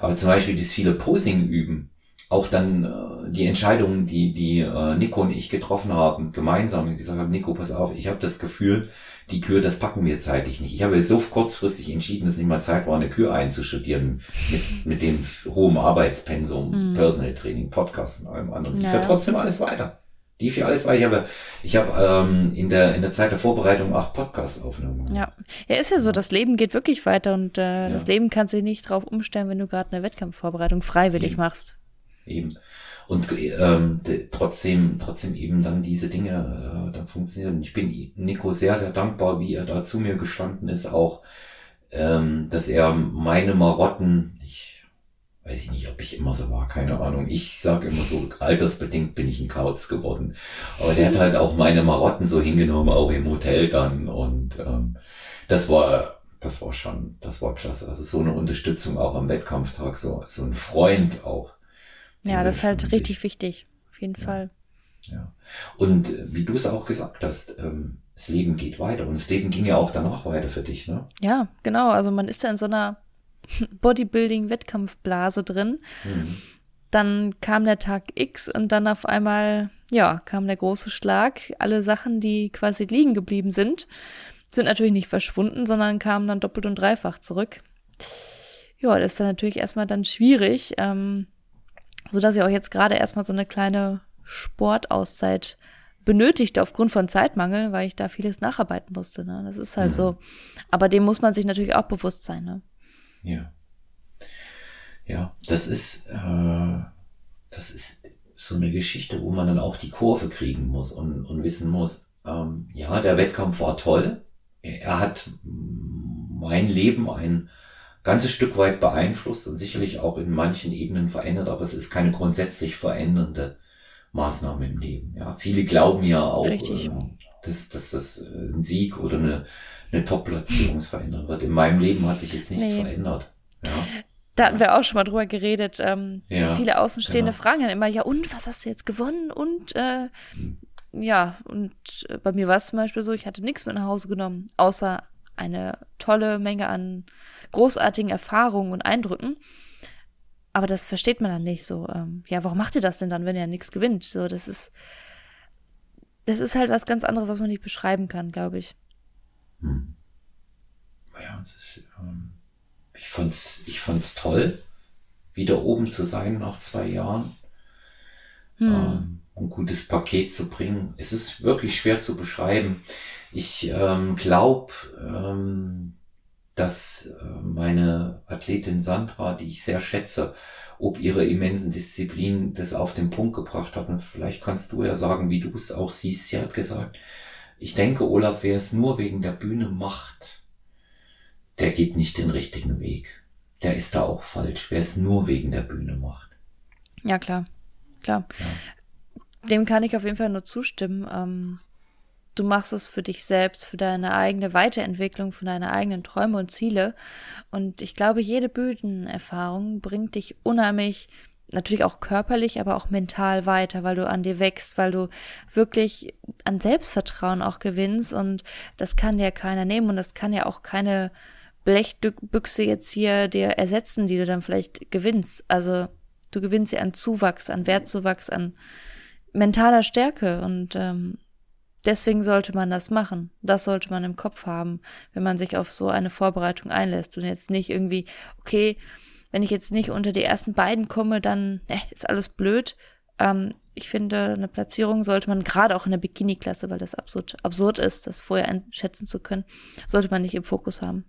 S1: aber zum Beispiel das viele Posing üben, auch dann äh, die Entscheidungen, die die äh, Nico und ich getroffen haben, gemeinsam, die gesagt haben, Nico, pass auf, ich habe das Gefühl, die Kür, das packen wir zeitlich nicht. Ich habe so kurzfristig entschieden, dass nicht mal Zeit war, eine Kür einzustudieren mit, mit dem hohen Arbeitspensum, mhm. Personal Training, Podcast und allem anderen. Ja. Ich trotzdem alles weiter lief ja alles weiter. Ich habe, ich habe ähm, in der in der Zeit der Vorbereitung acht Podcasts aufgenommen.
S2: Ja, ja, ist ja so. Das Leben geht wirklich weiter und äh, ja. das Leben kann sich nicht drauf umstellen, wenn du gerade eine Wettkampfvorbereitung freiwillig
S1: eben.
S2: machst.
S1: Eben. Und ähm, trotzdem, trotzdem eben dann diese Dinge äh, dann funktionieren. Ich bin Nico sehr, sehr dankbar, wie er da zu mir gestanden ist, auch ähm, dass er meine Marotten, ich weiß ich nicht, ob ich immer so war, keine Ahnung. Ich sage immer so, altersbedingt bin ich ein Kauz geworden. Aber der hat halt auch meine Marotten so hingenommen, auch im Hotel dann. Und ähm, das war, das war schon, das war klasse. Also so eine Unterstützung auch am Wettkampftag, so, so ein Freund auch.
S2: Ja, das ist halt richtig wichtig, auf jeden
S1: ja.
S2: Fall.
S1: Ja. Und äh, wie du es auch gesagt hast, ähm, das Leben geht weiter. Und das Leben ging ja auch danach weiter für dich, ne?
S2: Ja, genau. Also man ist ja in so einer Bodybuilding-Wettkampfblase drin. Mhm. Dann kam der Tag X und dann auf einmal, ja, kam der große Schlag. Alle Sachen, die quasi liegen geblieben sind, sind natürlich nicht verschwunden, sondern kamen dann doppelt und dreifach zurück. Ja, das ist dann natürlich erstmal dann schwierig, ähm, so dass ich auch jetzt gerade erstmal so eine kleine Sportauszeit benötigte aufgrund von Zeitmangel, weil ich da vieles nacharbeiten musste. Ne? Das ist halt mhm. so. Aber dem muss man sich natürlich auch bewusst sein. Ne?
S1: Ja. Ja, das ist, äh, das ist so eine Geschichte, wo man dann auch die Kurve kriegen muss und, und wissen muss, ähm, ja, der Wettkampf war toll. Er hat mein Leben ein ganzes Stück weit beeinflusst und sicherlich auch in manchen Ebenen verändert, aber es ist keine grundsätzlich verändernde Maßnahme im Leben. Ja, viele glauben ja auch, äh, dass, dass das ein Sieg oder eine eine Top-Platzierung verändern wird. In meinem Leben hat sich jetzt nichts nee. verändert. Ja.
S2: Da hatten wir auch schon mal drüber geredet. Ähm, ja, viele Außenstehende genau. fragen dann immer, ja, und was hast du jetzt gewonnen? Und äh, hm. ja, und äh, bei mir war es zum Beispiel so, ich hatte nichts mit nach Hause genommen, außer eine tolle Menge an großartigen Erfahrungen und Eindrücken. Aber das versteht man dann nicht so. Ähm, ja, warum macht ihr das denn dann, wenn ihr nichts gewinnt? So, das ist, das ist halt was ganz anderes, was man nicht beschreiben kann, glaube ich. Hm.
S1: Ja, ist, ähm, ich fand's, ich fand's toll, wieder oben zu sein nach zwei Jahren. Hm. Ähm, ein gutes Paket zu bringen. Es ist wirklich schwer zu beschreiben. Ich ähm, glaube, ähm, dass äh, meine Athletin Sandra, die ich sehr schätze, ob ihre immensen Disziplin das auf den Punkt gebracht hat. Und vielleicht kannst du ja sagen, wie du es auch siehst. Sie hat gesagt, ich denke, Olaf, wer es nur wegen der Bühne macht, der geht nicht den richtigen Weg. Der ist da auch falsch, wer es nur wegen der Bühne macht.
S2: Ja, klar. Klar. Ja. Dem kann ich auf jeden Fall nur zustimmen. Ähm, du machst es für dich selbst, für deine eigene Weiterentwicklung, für deine eigenen Träume und Ziele. Und ich glaube, jede Bühnenerfahrung bringt dich unheimlich natürlich auch körperlich, aber auch mental weiter, weil du an dir wächst, weil du wirklich an Selbstvertrauen auch gewinnst und das kann dir keiner nehmen und das kann ja auch keine Blechbüchse jetzt hier dir ersetzen, die du dann vielleicht gewinnst. Also du gewinnst sie an Zuwachs, an Wertzuwachs, an mentaler Stärke und ähm, deswegen sollte man das machen. Das sollte man im Kopf haben, wenn man sich auf so eine Vorbereitung einlässt und jetzt nicht irgendwie, okay, wenn ich jetzt nicht unter die ersten beiden komme, dann ne, ist alles blöd. Ähm, ich finde, eine Platzierung sollte man gerade auch in der Bikini-Klasse, weil das absurd, absurd ist, das vorher einschätzen zu können, sollte man nicht im Fokus haben.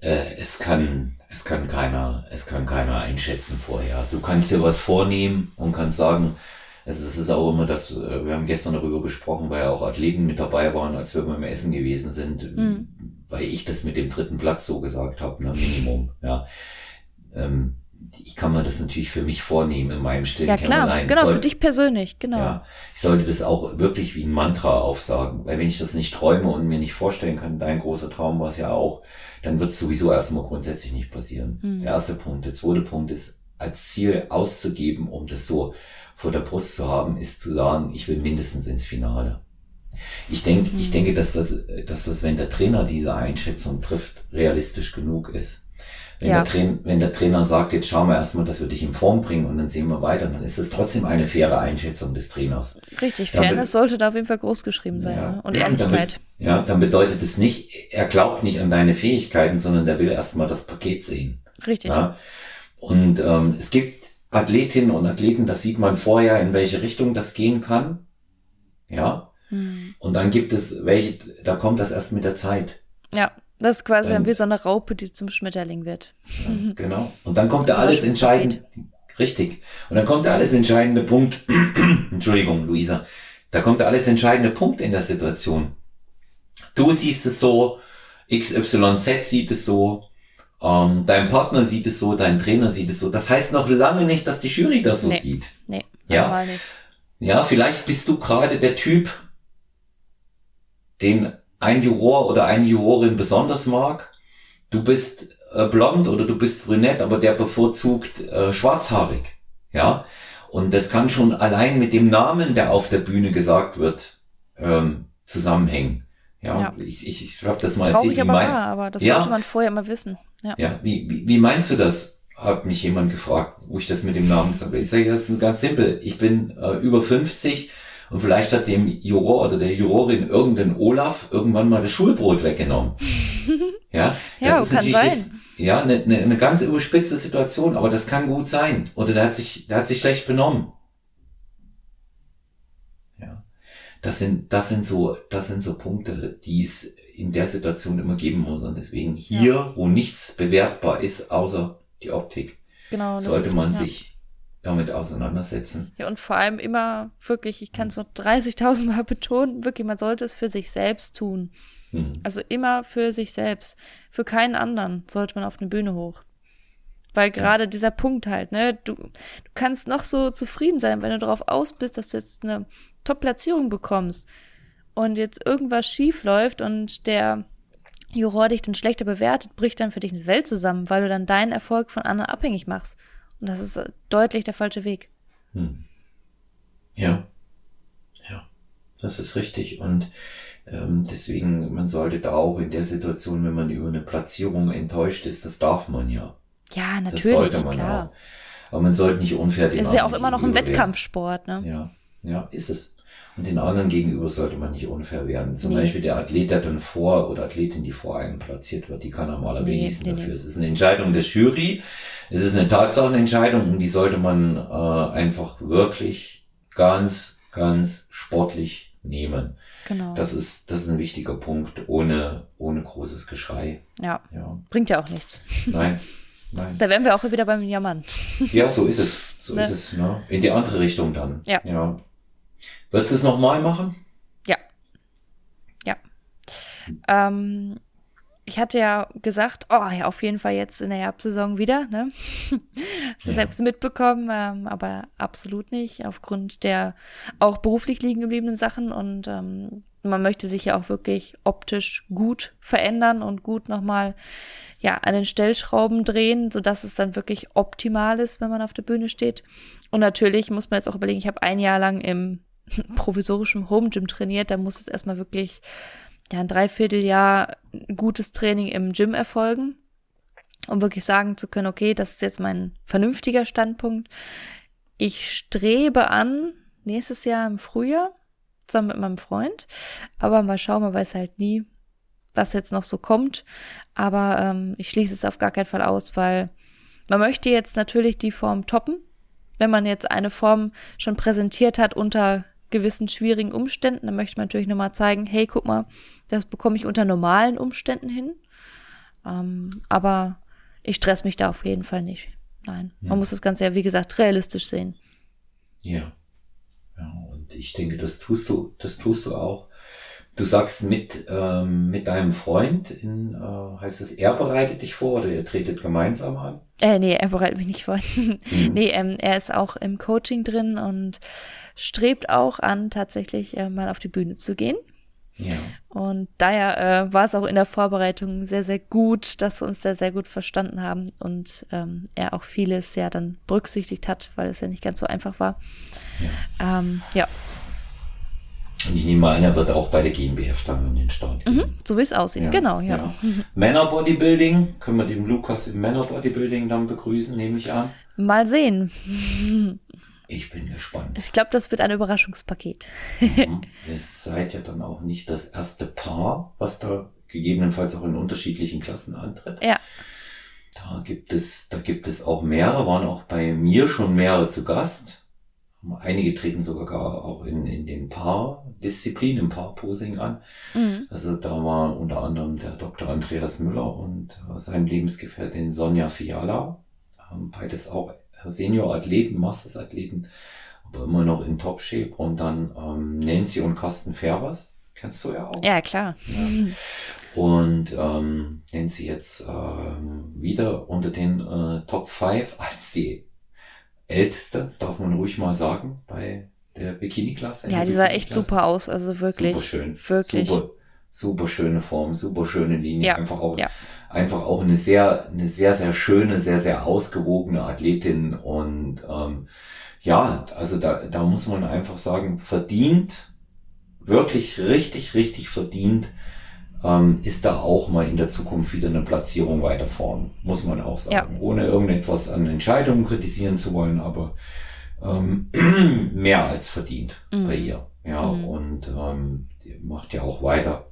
S1: äh, es kann, es kann keiner, es kann keiner einschätzen vorher. Du kannst dir was vornehmen und kannst sagen, es ist auch immer das, äh, wir haben gestern darüber gesprochen, weil ja auch Athleten mit dabei waren, als wir beim Essen gewesen sind, mhm. weil ich das mit dem dritten Platz so gesagt habe, na Minimum, ja. Ähm, ich kann mir das natürlich für mich vornehmen in meinem stillen
S2: Ja klar, Kämmerlein. genau, sollte, für dich persönlich, genau. Ja,
S1: ich sollte das auch wirklich wie ein Mantra aufsagen, weil wenn ich das nicht träume und mir nicht vorstellen kann, dein großer Traum war es ja auch, dann wird es sowieso erstmal grundsätzlich nicht passieren. Mhm. Der erste Punkt. Der zweite Punkt ist, als Ziel auszugeben, um das so vor der Brust zu haben, ist zu sagen, ich will mindestens ins Finale. Ich denke, mhm. ich denke, dass das, dass das, wenn der Trainer diese Einschätzung trifft, realistisch genug ist. Wenn, ja. der Trainer, wenn der Trainer sagt, jetzt schauen wir erstmal, dass wir dich in Form bringen und dann sehen wir weiter, dann ist es trotzdem eine faire Einschätzung des Trainers.
S2: Richtig, Fairness sollte da auf jeden Fall groß geschrieben sein ja, ne? und Ehrlichkeit.
S1: Dann, ja, dann bedeutet es nicht, er glaubt nicht an deine Fähigkeiten, sondern der will erstmal das Paket sehen.
S2: Richtig.
S1: Ja? Und ähm, es gibt Athletinnen und Athleten, das sieht man vorher, in welche Richtung das gehen kann. Ja. Hm. Und dann gibt es welche, da kommt das erst mit der Zeit.
S2: Ja. Das ist quasi dann wie so eine Raupe, die zum Schmetterling wird.
S1: Ja, genau. Und dann kommt der alles entscheidend. Richtig. Und dann kommt der alles entscheidende Punkt. Entschuldigung, Luisa. Da kommt der alles entscheidende Punkt in der Situation. Du siehst es so, XYZ sieht es so, ähm, dein Partner sieht es so, dein Trainer sieht es so. Das heißt noch lange nicht, dass die Jury das so nee. sieht.
S2: Nee,
S1: ja? nicht. Ja, vielleicht bist du gerade der Typ, den ein Juror oder eine Jurorin besonders mag. Du bist äh, blond oder du bist brünett, aber der bevorzugt äh, schwarzhaarig. Ja. Und das kann schon allein mit dem Namen, der auf der Bühne gesagt wird, ähm, zusammenhängen. Ja, ja. ich, ich, ich habe das mal
S2: Traurig erzählt. Aber, mein, wahr, aber das ja, sollte man vorher immer wissen.
S1: Ja, ja wie, wie, wie meinst du das? Hat mich jemand gefragt, wo ich das mit dem Namen sage. Ich sage, das ist ganz simpel. Ich bin äh, über 50 und vielleicht hat dem Juror oder der Jurorin irgendein Olaf irgendwann mal das Schulbrot weggenommen. Ja,
S2: das ja, ist natürlich sein. jetzt
S1: ja eine, eine, eine ganz überspitzte Situation, aber das kann gut sein. Oder der hat sich, der hat sich schlecht benommen. Ja, das sind, das sind so, das sind so Punkte, die es in der Situation immer geben muss. Und deswegen hier, ja. wo nichts bewertbar ist, außer die Optik, genau, sollte man ja. sich damit auseinandersetzen.
S2: Ja, und vor allem immer wirklich, ich kann es noch 30.000 Mal betonen, wirklich, man sollte es für sich selbst tun. Mhm. Also immer für sich selbst. Für keinen anderen sollte man auf eine Bühne hoch. Weil gerade ja. dieser Punkt halt, ne, du, du kannst noch so zufrieden sein, wenn du darauf aus bist, dass du jetzt eine Top-Platzierung bekommst und jetzt irgendwas schief läuft und der Juror dich dann schlechter bewertet, bricht dann für dich eine Welt zusammen, weil du dann deinen Erfolg von anderen abhängig machst. Und das ist deutlich der falsche Weg. Hm.
S1: Ja. Ja. Das ist richtig. Und ähm, deswegen, man sollte da auch in der Situation, wenn man über eine Platzierung enttäuscht ist, das darf man ja.
S2: Ja, natürlich. Das sollte man klar.
S1: auch. Aber man sollte nicht unfair
S2: Das ist ja auch immer noch ein Wettkampfsport, ne?
S1: Ja. Ja, ist es. Und den anderen gegenüber sollte man nicht unfair werden. Zum nee. Beispiel der Athlet, der dann vor oder Athletin, die vor einem platziert wird, die kann am allerwenigsten nee, nee, dafür. Es ist eine Entscheidung der Jury, es ist eine Tatsachenentscheidung und die sollte man äh, einfach wirklich ganz, ganz sportlich nehmen.
S2: Genau.
S1: Das ist, das ist ein wichtiger Punkt, ohne, ohne großes Geschrei.
S2: Ja. ja. Bringt ja auch nichts.
S1: Nein. Nein.
S2: Da wären wir auch wieder beim Jammern.
S1: Ja, so ist es. So ne? ist es. Ne? In die andere Richtung dann.
S2: Ja.
S1: ja. Würdest du es nochmal machen?
S2: Ja. Ja. Ähm, ich hatte ja gesagt, oh ja, auf jeden Fall jetzt in der Herbstsaison wieder, ne? Hast du ja. selbst mitbekommen, ähm, aber absolut nicht, aufgrund der auch beruflich liegen gebliebenen Sachen und ähm, man möchte sich ja auch wirklich optisch gut verändern und gut nochmal ja, an den Stellschrauben drehen, so dass es dann wirklich optimal ist, wenn man auf der Bühne steht. Und natürlich muss man jetzt auch überlegen, ich habe ein Jahr lang im provisorischem Home Gym trainiert, da muss es erstmal wirklich ja, ein Dreivierteljahr gutes Training im Gym erfolgen, um wirklich sagen zu können, okay, das ist jetzt mein vernünftiger Standpunkt. Ich strebe an, nächstes Jahr im Frühjahr, zusammen mit meinem Freund, aber mal schauen, man weiß halt nie, was jetzt noch so kommt. Aber ähm, ich schließe es auf gar keinen Fall aus, weil man möchte jetzt natürlich die Form toppen. Wenn man jetzt eine Form schon präsentiert hat unter gewissen schwierigen Umständen, dann möchte man natürlich nochmal zeigen, hey, guck mal, das bekomme ich unter normalen Umständen hin. Ähm, aber ich stress mich da auf jeden Fall nicht. Nein. Man muss das Ganze ja, wie gesagt, realistisch sehen.
S1: Ja. Ja, und ich denke, das tust du, das tust du auch. Du sagst mit, ähm, mit deinem Freund, in, äh, heißt es, er bereitet dich vor oder ihr tretet gemeinsam an?
S2: Äh, nee, er bereitet mich nicht vor. Mhm. nee, ähm, er ist auch im Coaching drin und strebt auch an, tatsächlich äh, mal auf die Bühne zu gehen.
S1: Ja.
S2: Und daher äh, war es auch in der Vorbereitung sehr, sehr gut, dass wir uns da sehr gut verstanden haben und ähm, er auch vieles ja dann berücksichtigt hat, weil es ja nicht ganz so einfach war. Ja. Ähm, ja.
S1: Und ich nehme an, er wird auch bei der GmbF dann in den Start.
S2: Mhm, so wie es aussieht, ja, genau, ja. ja.
S1: Männerbodybuilding, können wir den Lukas im Männerbodybuilding dann begrüßen, nehme ich an.
S2: Mal sehen.
S1: Ich bin gespannt.
S2: Ich glaube, das wird ein Überraschungspaket.
S1: mhm. Ihr seid ja dann auch nicht das erste Paar, was da gegebenenfalls auch in unterschiedlichen Klassen antritt.
S2: Ja.
S1: Da gibt es, da gibt es auch mehrere, waren auch bei mir schon mehrere zu Gast. Einige treten sogar auch in, in den Paar-Disziplin, im Paar-Posing an. Mhm. Also da war unter anderem der Dr. Andreas Müller und sein Lebensgefährtin Sonja Fiala. Beides auch Senior-Athleten, Masters-Athleten, aber immer noch in Top-Shape. Und dann ähm, Nancy und Carsten Färbers. Kennst du ja auch.
S2: Ja, klar.
S1: Ja. Und ähm, Nancy jetzt ähm, wieder unter den äh, Top 5 als die älteste, das darf man ruhig mal sagen, bei der Bikini-Klasse.
S2: Ja, die sah echt super aus, also wirklich. Super
S1: schön.
S2: Wirklich.
S1: Super, super schöne Form, super schöne Linie.
S2: Ja.
S1: Einfach auch,
S2: ja.
S1: einfach auch eine sehr, eine sehr, sehr schöne, sehr, sehr ausgewogene Athletin und ähm, ja, also da, da muss man einfach sagen, verdient, wirklich richtig, richtig verdient, ähm, ist da auch mal in der Zukunft wieder eine Platzierung weiter vorn, muss man auch sagen. Ja. Ohne irgendetwas an Entscheidungen kritisieren zu wollen, aber ähm, mehr als verdient mhm. bei ihr. Ja, mhm. und ähm, macht ja auch weiter.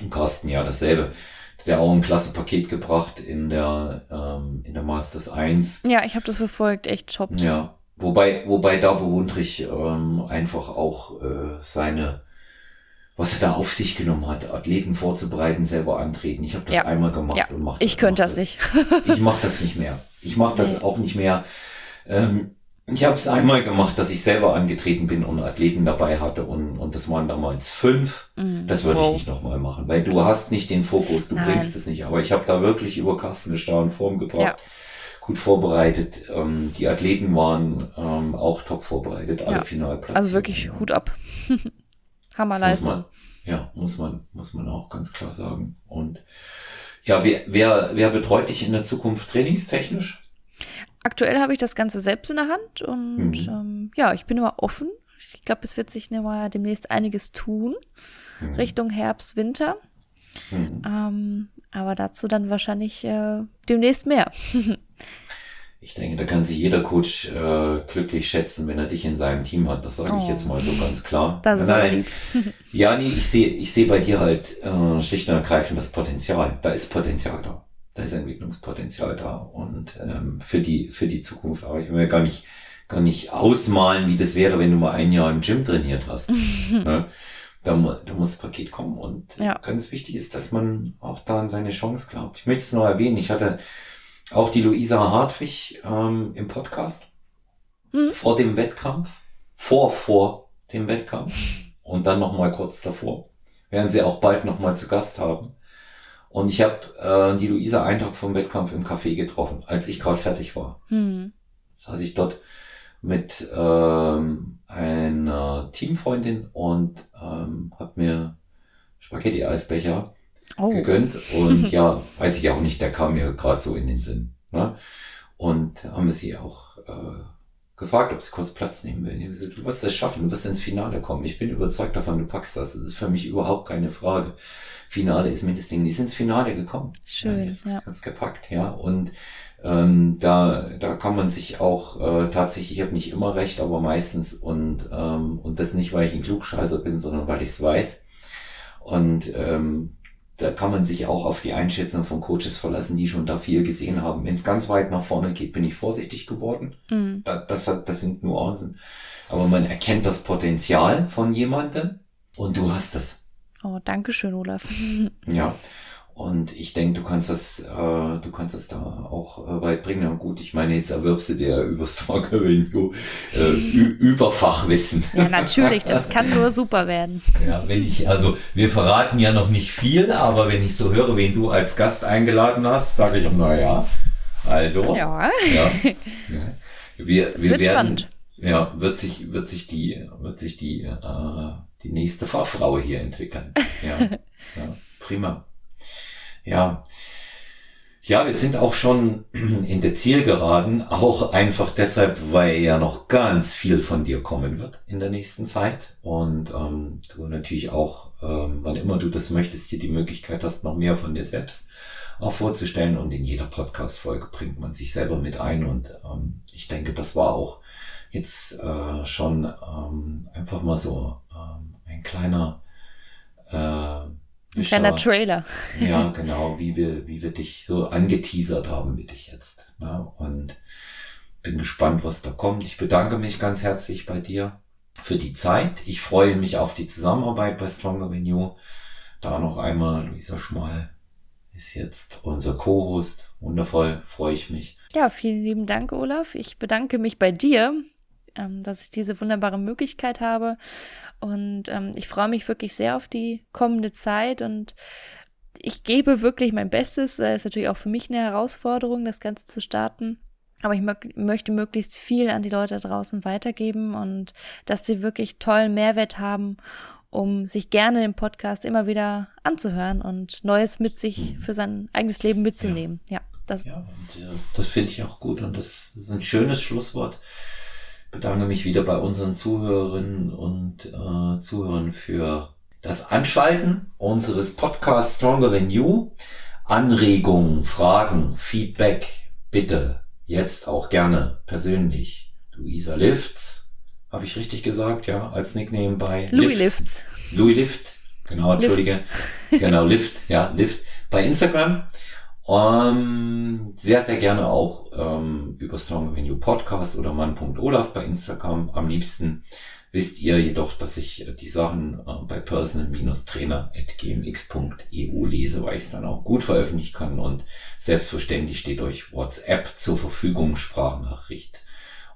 S1: Und Carsten ja dasselbe. Der auch ein klasse Paket gebracht in der, ähm, in der Masters 1.
S2: Ja, ich habe das verfolgt, echt top.
S1: Ja. Wobei, wobei da bewundere ich ähm, einfach auch äh, seine was er da auf sich genommen hat, Athleten vorzubereiten, selber antreten. Ich habe das ja. einmal gemacht
S2: ja.
S1: und mache
S2: Ich könnte das, nicht.
S1: ich mache das nicht mehr. Ich mache das nee. auch nicht mehr. Ähm, ich habe es einmal gemacht, dass ich selber angetreten bin und Athleten dabei hatte und, und das waren damals fünf. Mhm. Das würde wow. ich nicht nochmal machen, weil du hast nicht den Fokus, du Nein. bringst es nicht. Aber ich habe da wirklich über Kasten gestaunt, Form gebracht. Ja. Gut vorbereitet. Ähm, die Athleten waren ähm, auch top vorbereitet, alle ja. Finalplätze.
S2: Also wirklich Hut ab. Hammerleistung.
S1: Muss man, ja, muss man, muss man auch ganz klar sagen. Und ja, wer, wer, wer betreut dich in der Zukunft trainingstechnisch?
S2: Aktuell habe ich das Ganze selbst in der Hand und mhm. ähm, ja, ich bin immer offen. Ich glaube, es wird sich demnächst einiges tun mhm. Richtung Herbst, Winter. Mhm. Ähm, aber dazu dann wahrscheinlich äh, demnächst mehr.
S1: ich denke, da kann sich jeder Coach äh, glücklich schätzen, wenn er dich in seinem Team hat. Das sage ich oh. jetzt mal so ganz klar.
S2: Das ist Nein,
S1: ja, nee, ich sehe ich sehe bei dir halt äh, schlicht und ergreifend das Potenzial. Da ist Potenzial da. Da ist Entwicklungspotenzial da. Und ähm, für die für die Zukunft. Aber ich will mir gar nicht gar nicht ausmalen, wie das wäre, wenn du mal ein Jahr im Gym trainiert hast. ne? da, da muss das Paket kommen. Und ja. ganz wichtig ist, dass man auch da an seine Chance glaubt. Ich möchte es noch erwähnen. Ich hatte auch die Luisa Hartwig ähm, im Podcast mhm. vor dem Wettkampf, vor vor dem Wettkampf und dann noch mal kurz davor. Werden sie auch bald noch mal zu Gast haben. Und ich habe äh, die Luisa einen Tag vom Wettkampf im Café getroffen, als ich gerade fertig war. Mhm. Saß ich dort mit ähm, einer Teamfreundin und ähm, hab mir Spaghetti-Eisbecher oh. gegönnt. Und ja, weiß ich auch nicht, der kam mir gerade so in den Sinn. Ne? Und haben wir sie auch äh, gefragt, ob sie kurz Platz nehmen will. du wirst es schaffen, du wirst ins Finale kommen. Ich bin überzeugt davon, du packst das. Das ist für mich überhaupt keine Frage. Finale ist mir das Ding. Die sind ins Finale gekommen.
S2: Schön,
S1: ja. Jetzt
S2: ja.
S1: ganz gepackt, ja. Und ähm, da, da kann man sich auch äh, tatsächlich, ich habe nicht immer recht, aber meistens und ähm, und das nicht, weil ich ein Klugscheißer bin, sondern weil ich es weiß. Und ähm, da kann man sich auch auf die Einschätzung von Coaches verlassen, die schon da viel gesehen haben. Wenn es ganz weit nach vorne geht, bin ich vorsichtig geworden. Mhm. Da, das, hat, das sind Nuancen. Aber man erkennt das Potenzial von jemandem und du hast das.
S2: Oh, danke schön, Olaf.
S1: ja. Und ich denke, du kannst das, äh, du kannst das da auch äh, weit bringen. Und gut, ich meine, jetzt erwirbst du dir über Stalker Revenue äh, über Fachwissen.
S2: Ja, natürlich, das kann nur super werden.
S1: Ja, wenn ich, also wir verraten ja noch nicht viel, aber wenn ich so höre, wen du als Gast eingeladen hast, sage ich, na ja, also.
S2: Ja.
S1: ja, ja. Wir, wir wird werden, spannend. Ja, wird sich, wird sich die, wird sich die, äh, die nächste Fachfrau hier entwickeln. Ja, ja prima. Ja. Ja, wir sind auch schon in der Zielgeraden, auch einfach deshalb, weil ja noch ganz viel von dir kommen wird in der nächsten Zeit. Und ähm, du natürlich auch, ähm, wann immer du das möchtest, hier die Möglichkeit hast, noch mehr von dir selbst auch vorzustellen. Und in jeder Podcast-Folge bringt man sich selber mit ein. Und ähm, ich denke, das war auch jetzt äh, schon ähm, einfach mal so ähm, ein kleiner äh,
S2: ein kleiner Trailer.
S1: ja, genau, wie wir, wie wir dich so angeteasert haben mit dich jetzt. Ne? Und bin gespannt, was da kommt. Ich bedanke mich ganz herzlich bei dir für die Zeit. Ich freue mich auf die Zusammenarbeit bei Stronger Venue. Da noch einmal, Luisa Schmal ist jetzt unser Co-Host. Wundervoll, freue ich mich.
S2: Ja, vielen lieben Dank, Olaf. Ich bedanke mich bei dir, ähm, dass ich diese wunderbare Möglichkeit habe. Und ähm, ich freue mich wirklich sehr auf die kommende Zeit und ich gebe wirklich mein Bestes. Das ist natürlich auch für mich eine Herausforderung, das Ganze zu starten. Aber ich mö möchte möglichst viel an die Leute draußen weitergeben und dass sie wirklich tollen Mehrwert haben, um sich gerne den Podcast immer wieder anzuhören und Neues mit sich für sein eigenes Leben mitzunehmen. Ja, ja
S1: das, ja, und, äh, das finde ich auch gut und das ist ein schönes Schlusswort bedanke mich wieder bei unseren Zuhörerinnen und äh, Zuhörern für das Anschalten unseres Podcasts Stronger Than You. Anregungen, Fragen, Feedback, bitte jetzt auch gerne persönlich. Luisa Lifts, habe ich richtig gesagt, ja, als Nickname bei
S2: Louis Lift. Lifts.
S1: Louis Lift, genau, entschuldige. genau, Lift, ja, Lift bei Instagram. Ähm, sehr, sehr gerne auch ähm, über Strong Venue Podcast oder mann.olaf bei Instagram. Am liebsten wisst ihr jedoch, dass ich äh, die Sachen äh, bei personal-trainer.gmx.eu lese, weil ich es dann auch gut veröffentlichen kann und selbstverständlich steht euch WhatsApp zur Verfügung, Sprachnachricht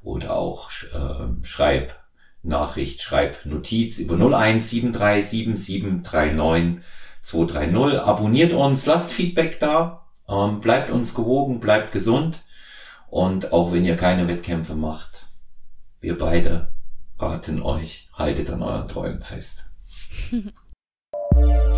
S1: oder auch äh, Schreib Nachricht, Schreib Notiz über 01737739230. Abonniert uns, lasst Feedback da, ähm, bleibt uns gewogen, bleibt gesund. Und auch wenn ihr keine Wettkämpfe macht, wir beide raten euch, haltet an euren Träumen fest.